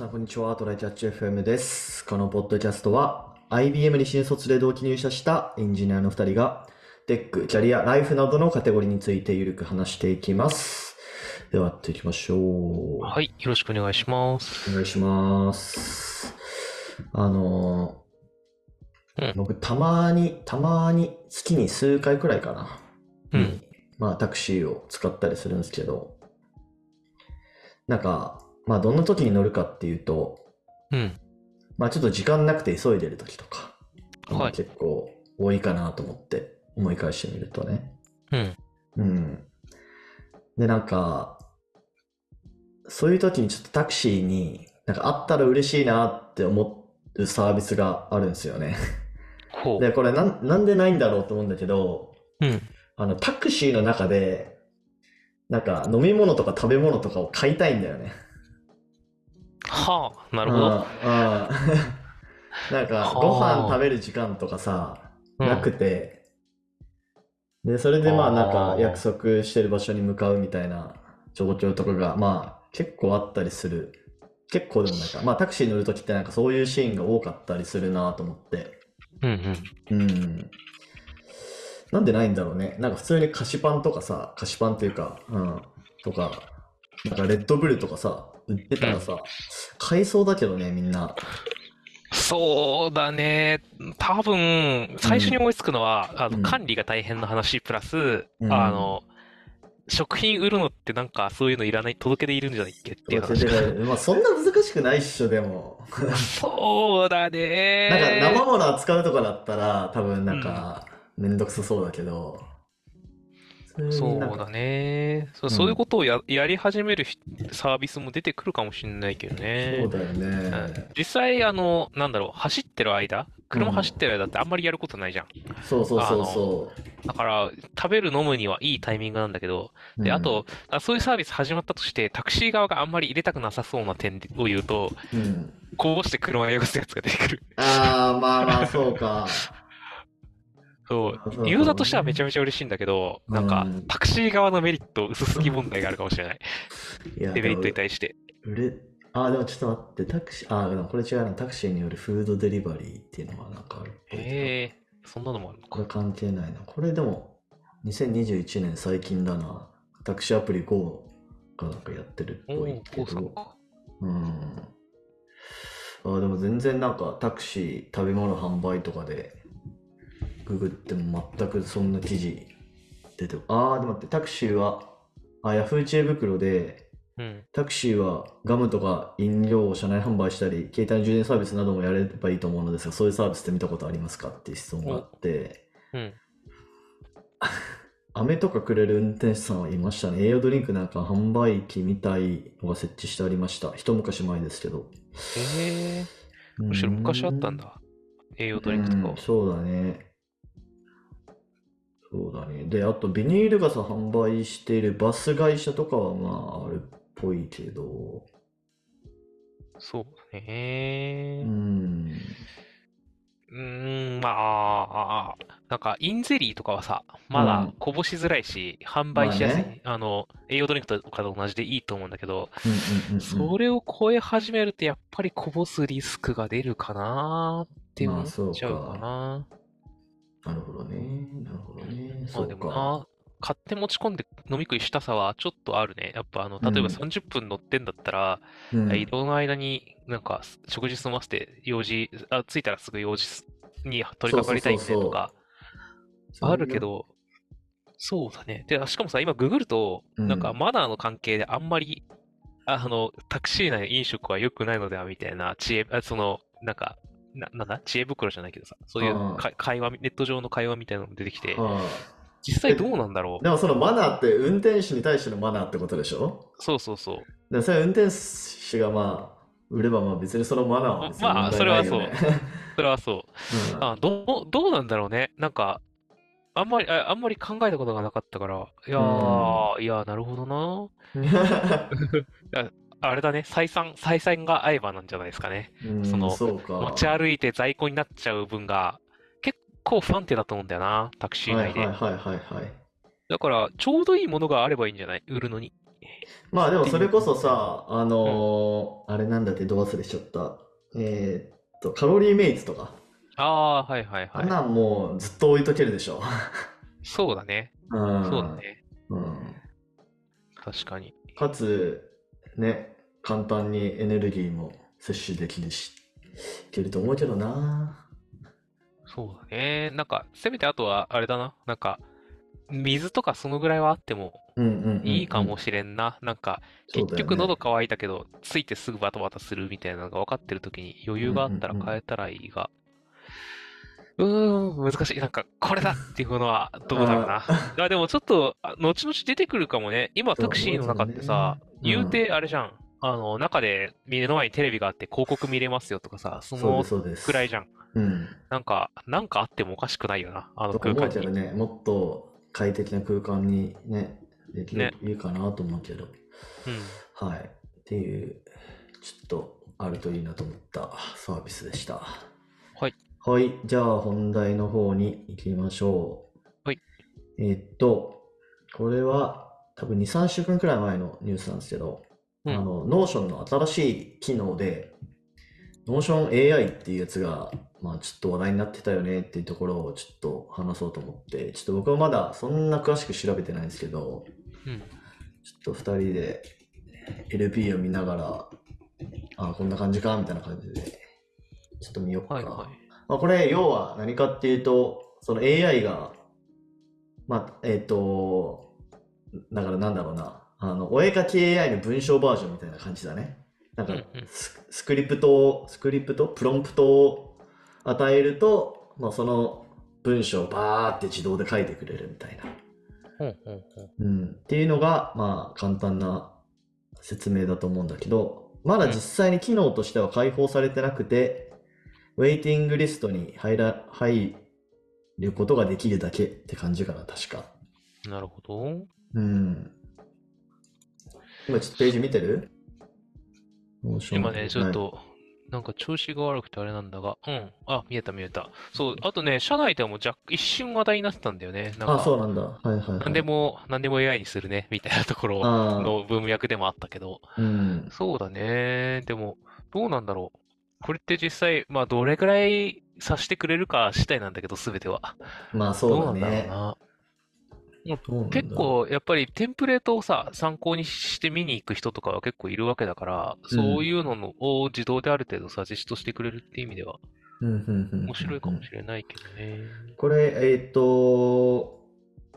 さん、こんにちは。トライキャッチ FM です。このポッドキャストは、IBM に新卒で同期入社したエンジニアの2人が、テック、キャリア、ライフなどのカテゴリーについてゆるく話していきます。では、やっていきましょう。はい、よろしくお願いします。お願いします。あのーうん僕、たまに、たまに、月に数回くらいかな。うん。まあ、タクシーを使ったりするんですけど、なんか、まあ、どんな時に乗るかっていうと、うん。まあ、ちょっと時間なくて急いでる時とか、はい結構多いかなと思って思い返してみるとね。うん。うん。で、なんか、そういう時にちょっとタクシーに、なんかあったら嬉しいなって思うサービスがあるんですよね。で、これなん、なんでないんだろうと思うんだけど、うん。あの、タクシーの中で、なんか飲み物とか食べ物とかを買いたいんだよね。はあ、なるほど。うんうん なんか、はあご飯食べる時間とかさ、うんなくて、で、それでまあなんか約束してる場所に向かうみたいな状況とかがまあ結構あったりする。結構でもなんか、まあタクシー乗るときってなんかそういうシーンが多かったりするなと思って。うんうん。うん。なんでないんだろうね。なんか普通に菓子パンとかさ、菓子パンっていうか、うん、とか、なんかレッドブルとかさ、売ってたらさ、買いそうだけどね、みんな。そうだね。多分、最初に思いつくのは、あうんの、管理が大変な話、プラス、うんあの、食品売るのってなんかそういうのいらない、届けでいるんじゃないっけっていう話。まあそんな難しくないっしょ、でも。そうだなんかね。生もの扱うとかだったら多分なんかめんどくさそうだけど。そうだね。そううんそういうことをや、やり始めるひサービスも出てくるかもしれないけどね。そうだようんね。実際、あの、なんだろう、走ってる間、車走ってる間ってあんまりやることないじゃん。そうそうそうそだから、食べる、飲むにはいいタイミングなんだけど、う。で、うんあと、あそういうサービス始まったとして、タクシー側があんまり入れたくなさそうな点を言うと、うん。こぼして車を汚すやつが出てくる。ああ、まあまあそうか。そう。ユーザーとしてはめちゃめちゃ嬉しいんだけど、なんかうん、タクシー側のメリット薄すぎ問題があるかもしれない。いや、デメリットにで対して。ああ、でもちょっと待って、タクシー、あこれ違うな。タクシーによるフードデリバリーっていうのがなんかあるへえ、そんなのもあるのか。これ関係ないな。これでも、2021年最近だな。タクシーアプリ GO がなんかやってるっぽいけど。うん。あでも全然なんかタクシー食べ物販売とかでググっても全くそんな記事出てああでも待ってタクシーはあヤフー知恵袋でうん。タクシーはガムとか飲料を車内販売したり携帯の充電サービスなどもやればいいと思うのですがそういうサービスって見たことありますかっていう質問があってうん。飴とかくれる運転手さんはいましたね栄養ドリンクなんか販売機みたいのが設置してありました一昔前ですけどへえ、むしろ昔あったんだ。栄養ドリンクとかはうん。そうだね。そうだね。で、あとビニール傘販売しているバス会社とかはまああるっぽいけど、そうだうね。ん。うーん、まあ、なんか、インゼリーとかはさ、まだうんこぼしづらいし、販売しやすい。まあねあの、栄養ドリンクとかと同じでいいと思うんだけど、うんうんうんうんそれを超え始めると、やっぱりこぼすリスクが出るかなって思っちゃうかかな。なるほどね。なるほどね。まあでそうか。もな、買って持ち込んで飲み食いしたさはちょっとあるね。やっぱあの、例えばうん30分乗ってんだったら、うん移動の間になんか食事済ませて用事、あ、着いたらすぐ用事に取り掛かりたいんでとか、あるけど、そうだね。で、しかもさ、今ググると、うんなんかマナーの関係であんまり、あの、タクシー内の飲食は良くないのではみたいな知恵、あその、なんか、な、なんだ？知恵袋じゃないけどさ、そういう会話、ネット上の会話みたいなのも出てきて、は実際どうなんだろあ、でもそのマナーって運転手に対してのマナーってことでしょ？う。そうそうそう。でそれ運転手がまあ、売ればまあ別にそのマナーは別にまあ問題ないよね。それはそう。うんあ、どう、どうなんだろうね？なんか、あんまり、ああんまり考えたことがなかったから、いやー、いやー、なるほどな。あれだね、採算、採算が合えばなんじゃないですかね。うんそのそ。持ち歩いて在庫になっちゃう分が、結構不安定だと思うんだよな、タクシー内で。はいはいはいはいはい。だから、ちょうどいいものがあればいいんじゃない？売るのに。まあでもそれこそさ、あのーあれなんだってど忘れしちゃった。えーっと、カロリーメイツとか。ああー、はいはいはい。あんなんもうずっと置いとけるでしょ。そうだね。うん。そうだね。うん。確かに。かつ、ね、簡単にエネルギーも摂取できるし、いけると思うけどな。そうだね。なんか、せめてあとは、あれだな。なんか、水とかそのぐらいはあってもいいかもしれんな。なんか、結局喉乾いたけど、ついてすぐバタバタするみたいなのが分かってる時に余裕があったら変えたらいいが。うーん、難しい。なんか、これだっていうものはどうだろうな。あ、でもちょっと、あ後々出てくるかもね。今、タクシーの中ってさ、ね言うて、あれじゃん。あの、中で目の前にテレビがあって広告見れますよとかさ、その。くらいじゃん。うん。なんか、なんかあってもおかしくないよな、あのと空間に。ね、もっと快適な空間にね、できるねといいかなと思うけど、うん。はい。っていう、ちょっとあるといいなと思ったサービスでした。はい。はい。じゃあ本題の方に行きましょう。はい。えーっと、これは多分2、3週間くらい前のニュースなんですけど、うんあの、Notion の新しい機能で、Notion AI っていうやつが、まあちょっと話題になってたよねっていうところをちょっと話そうと思って、ちょっと僕はまだそんな詳しく調べてないんですけど、うん。ちょっと2人で LP を見ながら、あこんな感じかみたいな感じで、ちょっと見ようか。はいはい。まあ、これ、要は何かっていうと、その AI が、まあ、えっ、と、だからなんだろうな、あの、お絵かき AI の文章バージョンみたいな感じだね。なんかス、スクリプトを、スクリプト、プロンプトを与えると、まあ、その文章をバーって自動で書いてくれるみたいな。うん、っていうのが、まあ、簡単な説明だと思うんだけど、まだ実際に機能としては開放されてなくて、ウェイティングリストに入ら入ることができるだけって感じかな、確か。なるほど。うん。今ちょっとページ見てる？今ね、ちょっはいと、なんか調子が悪くてあれなんだが、うん。あ、見えた見えた。そう、あとね、社内でも若一瞬話題になってたんだよね。なんあ、か、そうなんだ。はいはいはい。なんでも、なんでも AI にするね、みたいなところあの文脈でもあったけど、ーうん。そうだね。でも、どうなんだろう。これって実際、まあ、どれくらいさしてくれるか次第なんだけど、すべては。まあどそううだね。なんだろうな。結構、やっぱりテンプレートをさ、参考にして見に行く人とかは結構いるわけだから、そういうののを自動である程度さ、実施としてくれるっていう意味では、面白いかもしれないけどね。これ、えっ、と、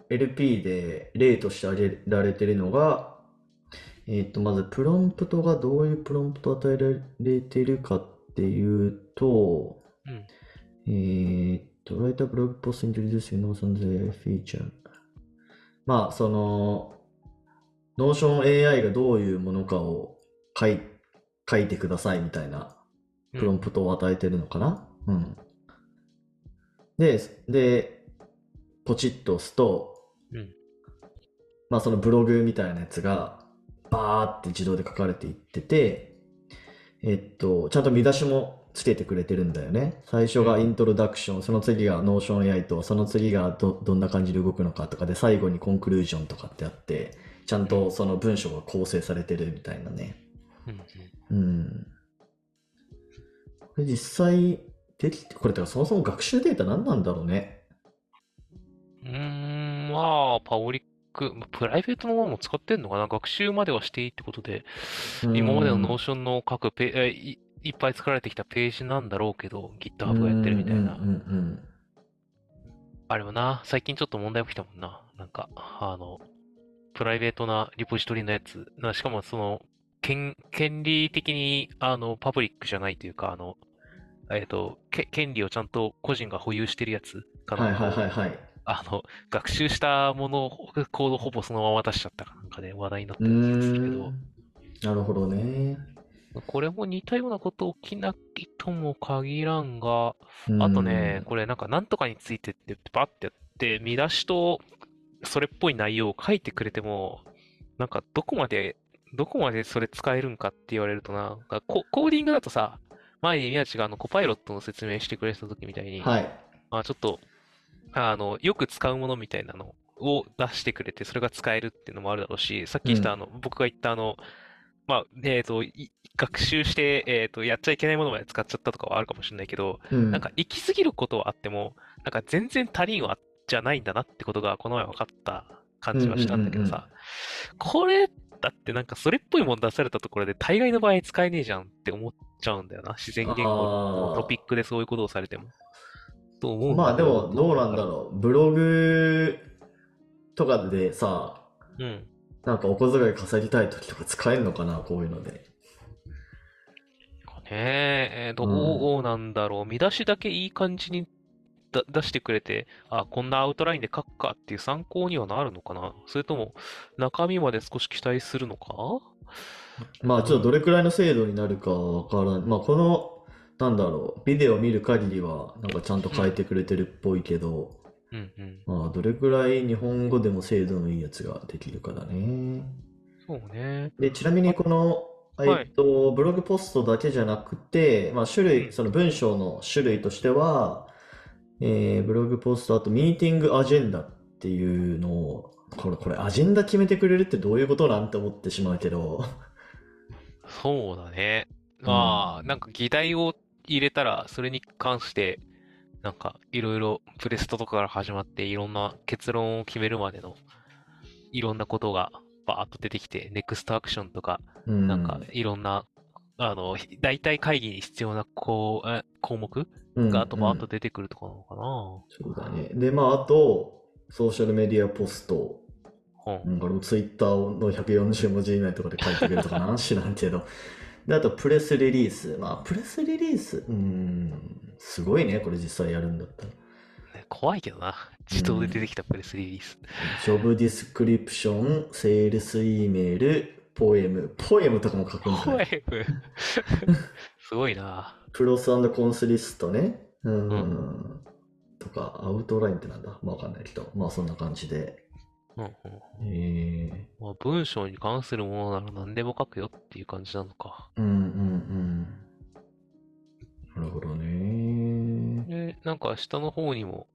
LP で例として挙げられてるのが、えっ、と、まず、プロンプトがどういうプロンプトを与えられてるかっていうと、うん。えっと、write a blog post introducing Notion AI feature。まあ、その、Notion AI がどういうものかを書い、書いてくださいみたいなうんプロンプトを与えてるのかな？うん。で、で、ポチッと押すと、うんまあそのブログみたいなやつが、バーって自動で書かれていってて、えっと、ちゃんと見出しもつけてくれてるんだよね。最初がイントロダクション、その次が Notion AI と、その次がど、どんな感じで動くのかとかで、最後にコンクルージョンとかってあって、ちゃんとその文章が構成されてるみたいなね。うん。これ実際、できて、これ、だからそもそも学習データ何なんだろうね。うーん、まあ、パオリック、まあプライベートのものも使ってんのかな？学習まではしていいってことで、今までのノーションの各ペえい、いっぱい作られてきたページなんだろうけど、GitHub がやってるみたいなあれもな、最近ちょっと問題起きたもんな。なんか、あの、プライベートなリポジトリのやつ。なしかもその、権、権利的に、あの、パブリックじゃないというか、あの、えっと、け、権利をちゃんと個人が保有してるやつかうん。はいなはいはいはい。あの、学習したものを、コードほぼそのまま出しちゃったかなんかで話題になってうるんですけど。なるほどね。これも似たようなこと起きないとも限らんが、うんあとね、これなんかなんとかについてってバッてやって、見出しとそれっぽい内容を書いてくれても、なんかどこまで、どこまでそれ使えるんかって言われるとな、なんかココーディングだとさ、前に宮地があのコパイロットの説明してくれた時みたいに、はい。まあちょっと、あの、よく使うものみたいなのを出してくれて、それが使えるっていうのもあるだろうし、さっき言ったあの、僕が言ったあの、まあ、えっと、い学習して、えっと、やっちゃいけないものまで使っちゃったとかはあるかもしれないけど、うん。なんか行き過ぎることはあっても、なんか全然足りんわじゃないんだなってことがこの前分かった感じはしたんだけどさ、これだってなんかそれっぽいもん出されたところで大概の場合使えねえじゃんって思っちゃうんだよな。自然言語のトピックでそういうことをされても。と思うまあでもどうなんだろう。ブログとかでさ、う。うん。なんかお小遣い稼ぎたい時とか使えんのかな、こういうので。ねえ、えーどうなんだろう。見出しだけいい感じにだ出してくれて、あ、こんなアウトラインで書くかっていう参考にはなるのかなそれとも中身まで少し期待するのか？まあちょっとどれくらいの精度になるかわからん。まあこの、なんだろう、ビデオを見る限りは、なんかちゃんと書いてくれてるっぽいけど、うんうん。まあどれくらい日本語でも精度のいいやつができるかだね。そうね。で、ちなみにこの、はいえっと、ブログポストだけじゃなくて、まあ種類、うんその文章の種類としては、えーブログポスト、あとミーティングアジェンダっていうのを、これ、これアジェンダ決めてくれるってどういうことなんて思ってしまうけど、そうだね。うんまあ、なんか議題を入れたら、それに関して、なんかいろいろプレストとかから始まって、いろんな結論を決めるまでの、いろんなことがバーッと出てきて、ネクストアクションとか、うん、なんかいろんな、あの、大体会議に必要なこうえ項目うんがあとバーッうんと出てくるとかなのかそうだね。で、まあ、あと、 social media post。な。うんうん、ツイッターの140文字以内とかで書いてくれるとかな 知らんけど。で、あと、プレスリリース。まあ、プレスリリース、うーん、すごいね、これ実際やるんだったら。ね怖いけどな。自動で出てきたプレスリリース。 job description、sales email、ポエム。ポエムとかも書くんじゃポエム。すごいな。プロスコンスリストね。うん。うとか、アウトラインってなんだ？まあわかんないけど。まあそんな感じで。うんうん。えまあ、文章に関するものなら何でも書くよっていう感じなのか。ー、うんうんうん。なるほどね。で、なんか下の方にも、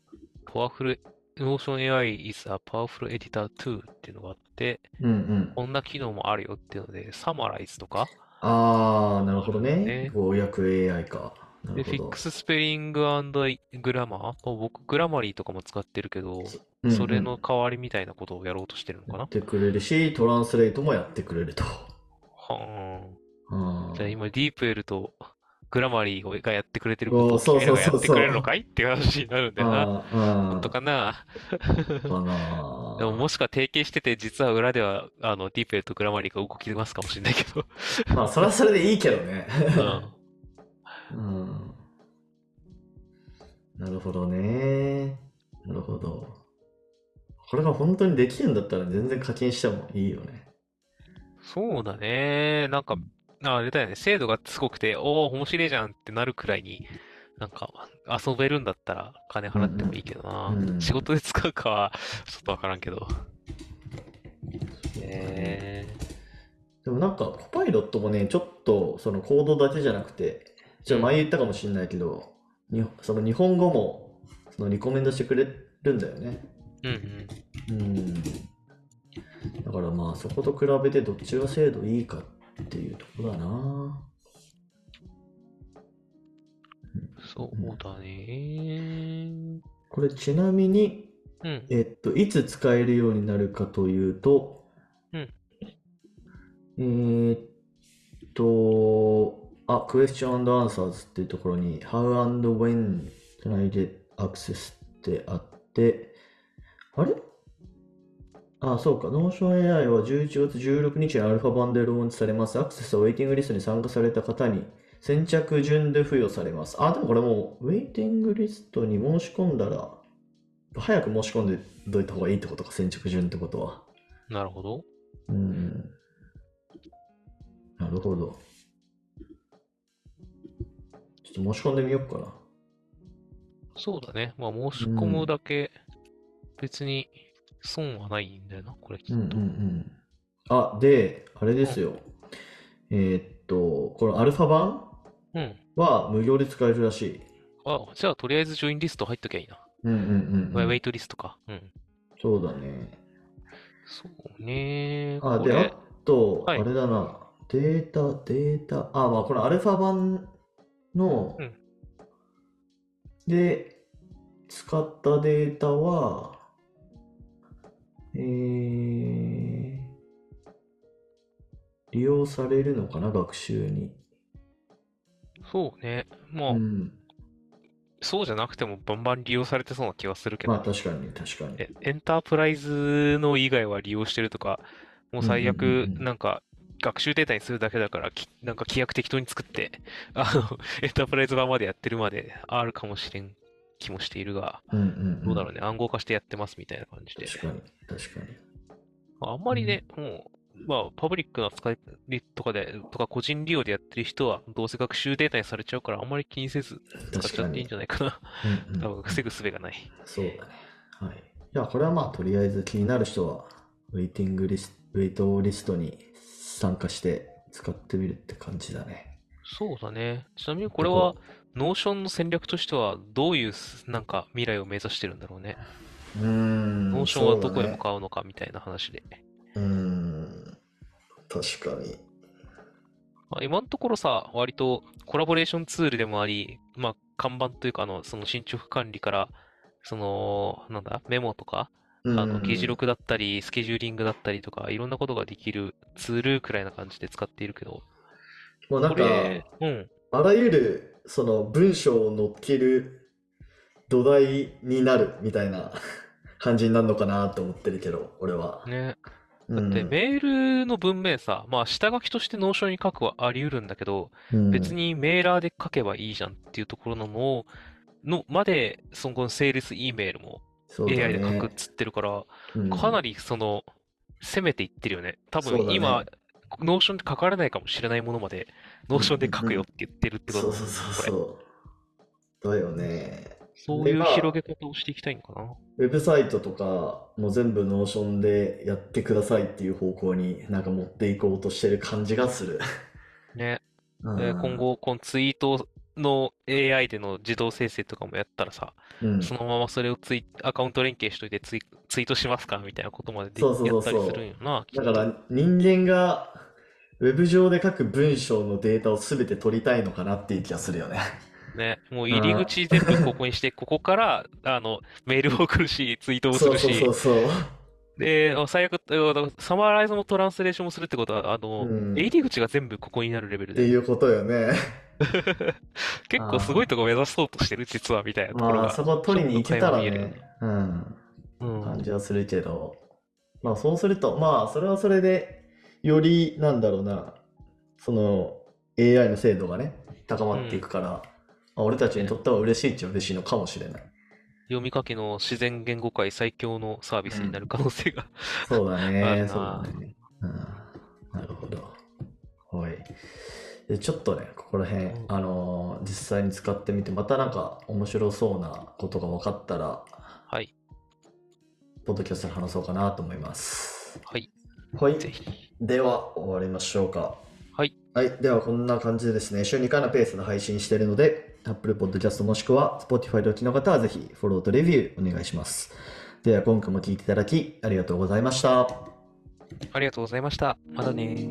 Powerful Notion AI is a powerful editor too っていうのがあって、うんうん。こんな機能もあるよっていうので、Summarize とか、あー、なるほどねね。翻訳 AI か。なで、るほど。Fix Spelling and Grammar、まあ僕、グラマリーとかも使ってるけど、うんうんそれの代わりみたいなことをやろうとしてるのかな？やってくれるし、トランスレートもやってくれると。はあーじゃあー今、DeepL とグラマリーがやってくれてることをそうそうそうってくれるのかい？っていう話になるんだよな。あーあーとかな？かな でももしくは提携してて、実は裏では、あの、ディープエルとグラマリーが動きますかもしれないけど。まあ、それはそれでいいけどね。うん。うん。なるほどね。なるほど。これが本当にできるんだったら全然課金してもいいよね。そうだね。なんか、あれだよね。精度がすごくて、おお、面白いじゃんってなるくらいに、なんか、遊べるんだったら金払ってもいいけどな。うんうん仕事で使うかは、ちょっとわからんけど。えでもなんか、コパイロットもね、ちょっとそのコードだけじゃなくて、じゃあ前言ったかもしれないけど、にその日本語もそのリコメンドしてくれるんだよね。ー、うんうん。うん。だからまあそこと比べてどっちが精度いいかっていうところだな。そうだね。これちなみに、うん。えっと、いつ使えるようになるかというと、うんえーっと、あ、Question and Answers っていうところに How and when can I get access ってあって、あれ？あ、そうか。Notion AI は11月16日にアルファ版でローンチされます。アクセスはウェイティングリストに参加された方に先着順で付与されます。あ、でもこれもうウェイティングリストに申し込んだら、早く申し込んでどいた方がいいってことか、先着順ってことは。なるほど。うん。なるほど。ちょっと申し込んでみようかな。そうだね。まあ、申し込むだけ、別に損はないんだよな、これきっと。うんうんうん。あ、で、あれですよ。えーっと、このアルファ版うん。は無料で使えるらしい。あ、じゃあ、とりあえずジョインリスト入っときゃいいな。うんうんうんうん。ウェイトリストか。うん。そうだね。そうね。あ、で、あと、あはいれだな。データ、データ、あ、まあ、このアルファ版の、うんで、使ったデータは、えー、利用されるのかな、学習に。そうね。まあ、うん。そうじゃなくてもバンバン利用されてそうな気はするけどまあ、確かに、確かに。え、エンタープライズの以外は利用してるとか、もう最悪なんか学習データにするだけだから、きなんか規約適当に作って、あの、エンタープライズ版までやってるまであるかもしれん気もしているが、うんうんうん。どうだろうね、暗号化してやってますみたいな感じで。確かに、確かに。あんまりね、もう、まあ、パブリックな使いとかで、とか個人利用でやってる人は、どうせ学習データにされちゃうから、あんまり気にせず使っちゃっていいんじゃないかな。うんうん多分、防ぐ術がない。そうだね。はい。いや、これはまあ、とりあえず気になる人は、ウェイティングリスト、 waitlist に参加して使ってみるって感じだね。そうだね。ちなみにこれは、 Notion の戦略としては、どういうす、なんか、未来を目指してるんだろうね。うーん。 Notion はどこへ向かうのかみたいな話で。うーん。確かに。まあ、今のところさ、割とコラボレーションツールでもあり、まあ、看板というか、あの、その進捗管理から、その、なんだ、メモとか、あの、議事録だったり、スケジューリングだったりとか、いろんなことができるツールくらいな感じで使っているけど、もうなんか、うん、あらゆるその文章を載っける土台になるみたいな 感じになるのかなと思ってるけど、俺は。ね。うん。だってメールの文面さ、まあ下書きとして Notion に書くはあり得るんだけど、うん。別にメーラーで書けばいいじゃんっていうところのも、の、まで、そのセールス E メールも AI で書けるっつってるから、うんかなりその、攻めていってるよね。多分今、 Notion で書かれないかもしれないものまで、 Notion で書くよって言ってるってことそうそうそう。そう。だよね。そういう広げ方をしていきたいのかな。ウェブサイトとかも全部 Notion でやってくださいっていう方向になんか持っていこうとしてる感じがする。ね。うんで今後、このツイートの AI での自動生成とかもやったらさ、うんそのままそれをツイアカウント連携しといてツイツイートしますかみたいなことまででそうそうそうやったりするんよな。だから人間がウェブ上で書く文章のデータを全て取りたいのかなっていう気がするよね。ね、もう入り口全部ここにして、ここから、あの、メールを送るし、ツイートをするそうそうそうし、そう。で、最悪、あサマライズもトランスレーションもするってことは、あの、うん入り口が全部ここになるレベルで、っていうことよね。結構すごいとこ目指そうとしてる、実は、みたいなところが。まあそこ取りに行けたらちょっと垣間見えるよね、うん、うん。感じはするけど、まあそうすると、まあそれはそれで、よりなんだろうな、その AI の精度がね、高まっていくから、まあ俺たちにとっては嬉しいっちゃ嬉しいのかもしれない。読み書きの自然言語解最強のサービスになる可能性が。そうだね、なそうだね。うん、なるほど。はい。で、ちょっとね、ここら辺、うんあのー実際に使ってみて、またなんか面白そうなことが分かったら、はい。ポッドキャストで話そうかなと思います。はい。はい。ぜひ。では、終わりましょうか。はい。はい。では、こんな感じでですね、週2回のペースで配信しているので、Apple Podcast もしくは Spotify でお聞きの方はぜひフォローとレビューお願いします。では、今回も聞いていただきありがとうございました。ありがとうございました。またね